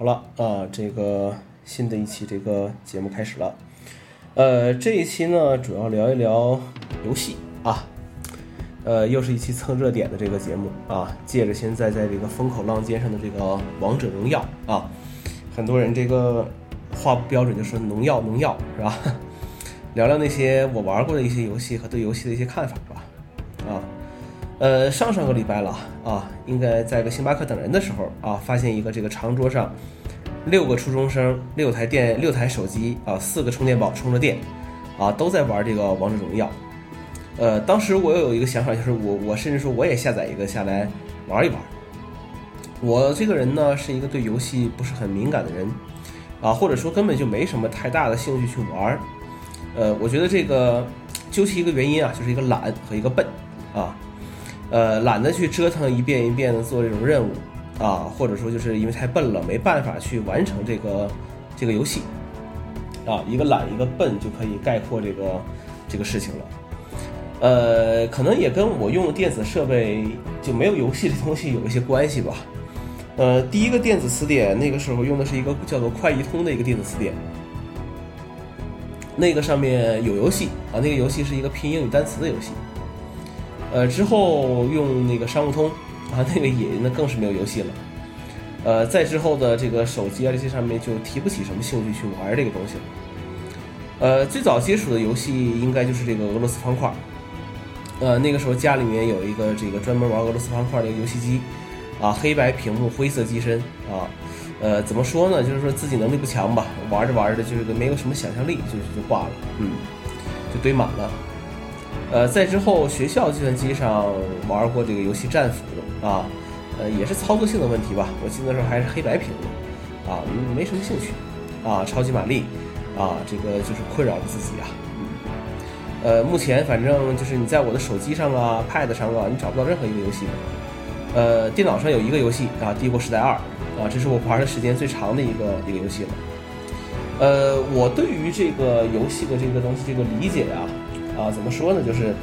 好了啊，这个新的一期这个节目开始了。呃，这一期呢，主要聊一聊游戏啊。呃，又是一期蹭热点的这个节目啊。借着现在在这个风口浪尖上的这个王者荣耀啊，很多人这个话不标准就说农药农药是吧？聊聊那些我玩过的一些游戏和对游戏的一些看法吧。啊，呃，上上个礼拜了啊，应该在个星巴克等人的时候啊，发现一个这个长桌上六个初中生，六台电，六台手机啊，四个充电宝充着电啊，都在玩这个王者荣耀。呃，当时我有一个想法，就是我我甚至说我也下载一个下来玩一玩。我这个人呢是一个对游戏不是很敏感的人啊，或者说根本就没什么太大的兴趣去玩。呃，我觉得这个究其一个原因啊，就是一个懒和一个笨啊。呃，懒得去折腾一遍一遍的做这种任务啊，或者说就是因为太笨了，没办法去完成这个这个游戏啊。一个懒一个笨就可以概括这个这个事情了。呃，可能也跟我用电子设备就没有游戏这东西有一些关系吧。呃，第一个电子词典那个时候用的是一个叫做快易通的一个电子词典，那个上面有游戏啊，那个游戏是一个拼英语单词的游戏。呃，之后用那个商务通啊，那个也那更是没有游戏了。呃，再之后的这个手机啊这些上面就提不起什么兴趣去玩这个东西了。呃，最早接触的游戏应该就是这个俄罗斯方块。呃，那个时候家里面有一个这个专门玩俄罗斯方块的游戏机，啊，黑白屏幕，灰色机身，啊，呃，怎么说呢？就是说自己能力不强吧，玩着玩着就是没有什么想象力，就就挂了，嗯，就堆满了。呃，在之后学校计算机上玩过这个游戏战斧，啊，呃，也是操作性的问题吧。我记得那时候还是黑白屏幕，啊，没什么兴趣，啊，超级玛丽，啊，这个就是困扰着自己啊。呃，目前反正就是你在我的手机上啊、Pad 上啊，你找不到任何一个游戏。呃，电脑上有一个游戏啊，《帝国时代二》啊，这是我玩的时间最长的一个一个游戏了。呃，我对于这个游戏的这个东西这个理解啊，啊，怎么说呢？就是，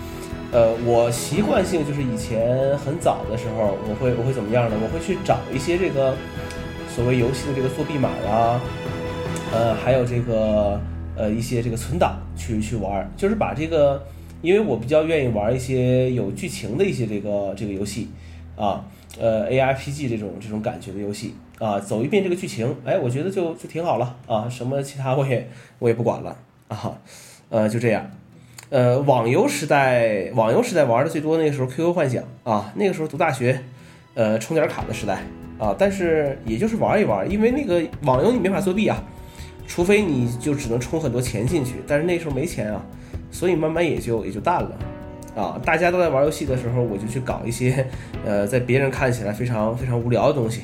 呃，我习惯性就是以前很早的时候，我会我会怎么样呢？我会去找一些这个所谓游戏的这个作弊码啊，呃，还有这个。呃，一些这个存档去去玩，就是把这个，因为我比较愿意玩一些有剧情的一些这个这个游戏，啊，呃，A R P G 这种这种感觉的游戏啊，走一遍这个剧情，哎，我觉得就就挺好了啊，什么其他我也我也不管了啊，呃，就这样，呃，网游时代，网游时代玩的最多那个时候 Q Q 幻想啊，那个时候读大学，呃，充点卡的时代啊，但是也就是玩一玩，因为那个网游你没法作弊啊。除非你就只能充很多钱进去，但是那时候没钱啊，所以慢慢也就也就淡了，啊，大家都在玩游戏的时候，我就去搞一些，呃，在别人看起来非常非常无聊的东西，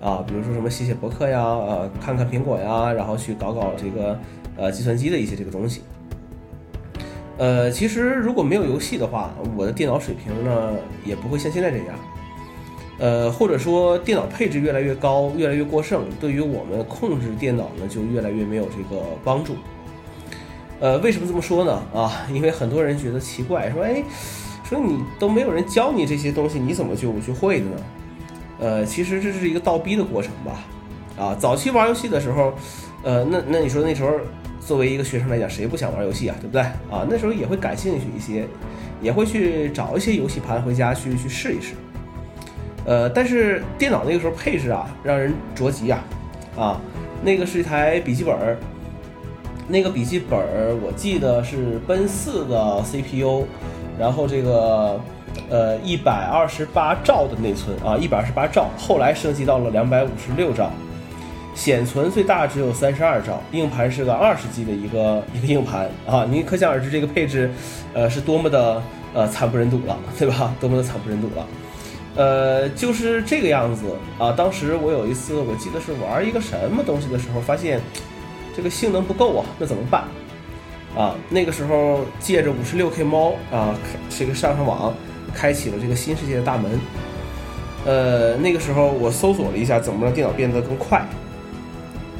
啊，比如说什么写写博客呀，呃，看看苹果呀，然后去搞搞这个呃计算机的一些这个东西，呃，其实如果没有游戏的话，我的电脑水平呢也不会像现在这样。呃，或者说电脑配置越来越高，越来越过剩，对于我们控制电脑呢，就越来越没有这个帮助。呃，为什么这么说呢？啊，因为很多人觉得奇怪，说，哎，说你都没有人教你这些东西，你怎么就就会的呢？呃，其实这是一个倒逼的过程吧。啊，早期玩游戏的时候，呃，那那你说那时候作为一个学生来讲，谁不想玩游戏啊？对不对？啊，那时候也会感兴趣一些，也会去找一些游戏盘回家去去试一试。呃，但是电脑那个时候配置啊，让人着急啊，啊，那个是一台笔记本儿，那个笔记本儿我记得是奔四的 CPU，然后这个呃一百二十八兆的内存啊，一百二十八兆，后来升级到了两百五十六兆，显存最大只有三十二兆，硬盘是个二十 G 的一个一个硬盘啊，您可想而知这个配置，呃，是多么的呃惨不忍睹了，对吧？多么的惨不忍睹了。呃，就是这个样子啊。当时我有一次，我记得是玩一个什么东西的时候，发现这个性能不够啊，那怎么办？啊，那个时候借着五十六 K 猫啊，这个上上网，开启了这个新世界的大门。呃，那个时候我搜索了一下，怎么让电脑变得更快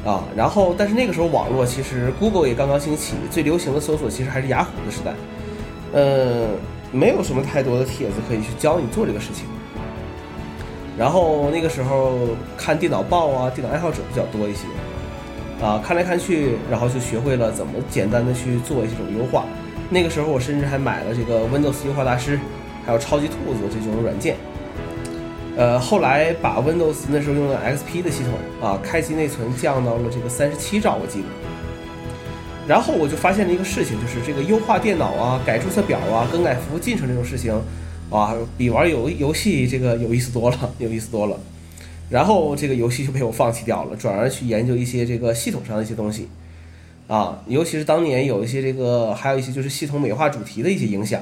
啊？然后，但是那个时候网络其实 Google 也刚刚兴起，最流行的搜索其实还是雅虎的时代。呃，没有什么太多的帖子可以去教你做这个事情。然后那个时候看电脑报啊，电脑爱好者比较多一些，啊，看来看去，然后就学会了怎么简单的去做一些这种优化。那个时候我甚至还买了这个 Windows 优化大师，还有超级兔子这种软件。呃，后来把 Windows 那时候用的 XP 的系统啊，开机内存降到了这个三十七兆，我记得。然后我就发现了一个事情，就是这个优化电脑啊、改注册表啊、更改服务进程这种事情，啊，比玩游游戏这个有意思多了，有意思多了。然后这个游戏就被我放弃掉了，转而去研究一些这个系统上的一些东西，啊，尤其是当年有一些这个，还有一些就是系统美化主题的一些影响，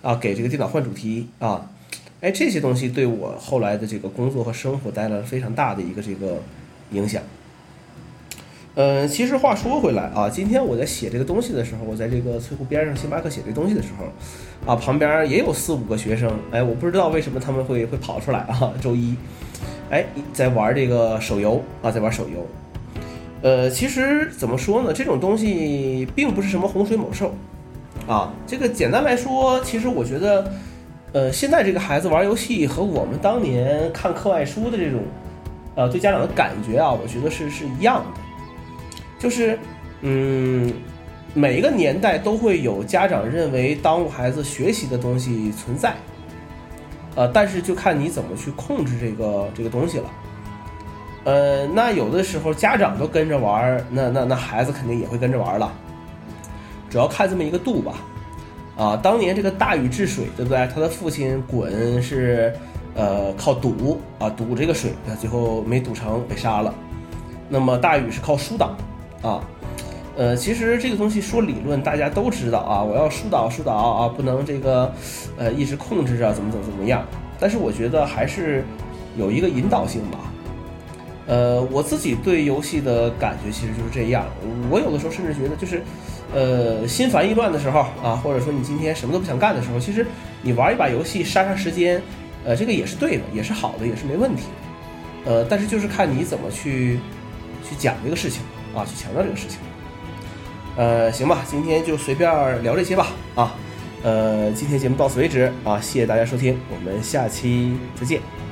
啊，给这个电脑换主题啊。哎，这些东西对我后来的这个工作和生活带来了非常大的一个这个影响。嗯，其实话说回来啊，今天我在写这个东西的时候，我在这个翠湖边上星巴克写这东西的时候，啊，旁边也有四五个学生，哎，我不知道为什么他们会会跑出来啊，周一，哎，在玩这个手游啊，在玩手游。呃，其实怎么说呢，这种东西并不是什么洪水猛兽，啊，这个简单来说，其实我觉得。呃，现在这个孩子玩游戏和我们当年看课外书的这种，呃，对家长的感觉啊，我觉得是是一样的，就是，嗯，每一个年代都会有家长认为耽误孩子学习的东西存在，呃，但是就看你怎么去控制这个这个东西了，呃，那有的时候家长都跟着玩，那那那孩子肯定也会跟着玩了，主要看这么一个度吧。啊，当年这个大禹治水，对不对？他的父亲鲧是，呃，靠堵啊堵这个水，最后没堵成，被杀了。那么大禹是靠疏导，啊，呃，其实这个东西说理论大家都知道啊，我要疏导疏导啊，不能这个，呃，一直控制着怎么怎么怎么样。但是我觉得还是有一个引导性吧。呃，我自己对游戏的感觉其实就是这样，我有的时候甚至觉得就是。呃，心烦意乱的时候啊，或者说你今天什么都不想干的时候，其实你玩一把游戏杀杀时间，呃，这个也是对的，也是好的，也是没问题的。呃，但是就是看你怎么去去讲这个事情啊，去强调这个事情。呃，行吧，今天就随便聊这些吧啊。呃，今天节目到此为止啊，谢谢大家收听，我们下期再见。